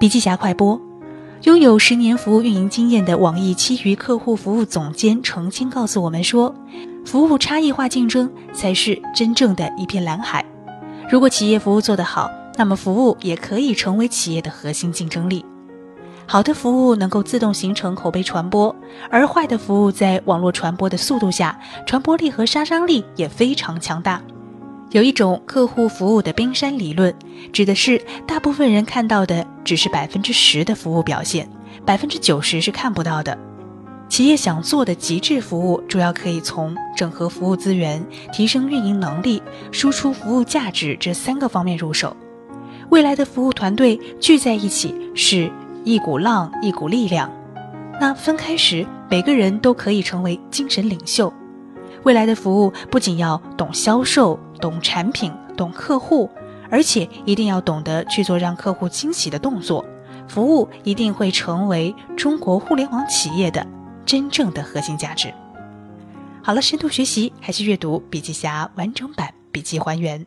笔记侠快播：拥有十年服务运营经验的网易七娱客户服务总监澄清告诉我们说，服务差异化竞争才是真正的一片蓝海。如果企业服务做得好，那么服务也可以成为企业的核心竞争力。好的服务能够自动形成口碑传播，而坏的服务在网络传播的速度下，传播力和杀伤力也非常强大。有一种客户服务的冰山理论，指的是大部分人看到的只是百分之十的服务表现，百分之九十是看不到的。企业想做的极致服务，主要可以从整合服务资源、提升运营能力、输出服务价值这三个方面入手。未来的服务团队聚在一起是。一股浪，一股力量。那分开时，每个人都可以成为精神领袖。未来的服务不仅要懂销售、懂产品、懂客户，而且一定要懂得去做让客户惊喜的动作。服务一定会成为中国互联网企业的真正的核心价值。好了，深度学习还是阅读笔记侠完整版笔记还原。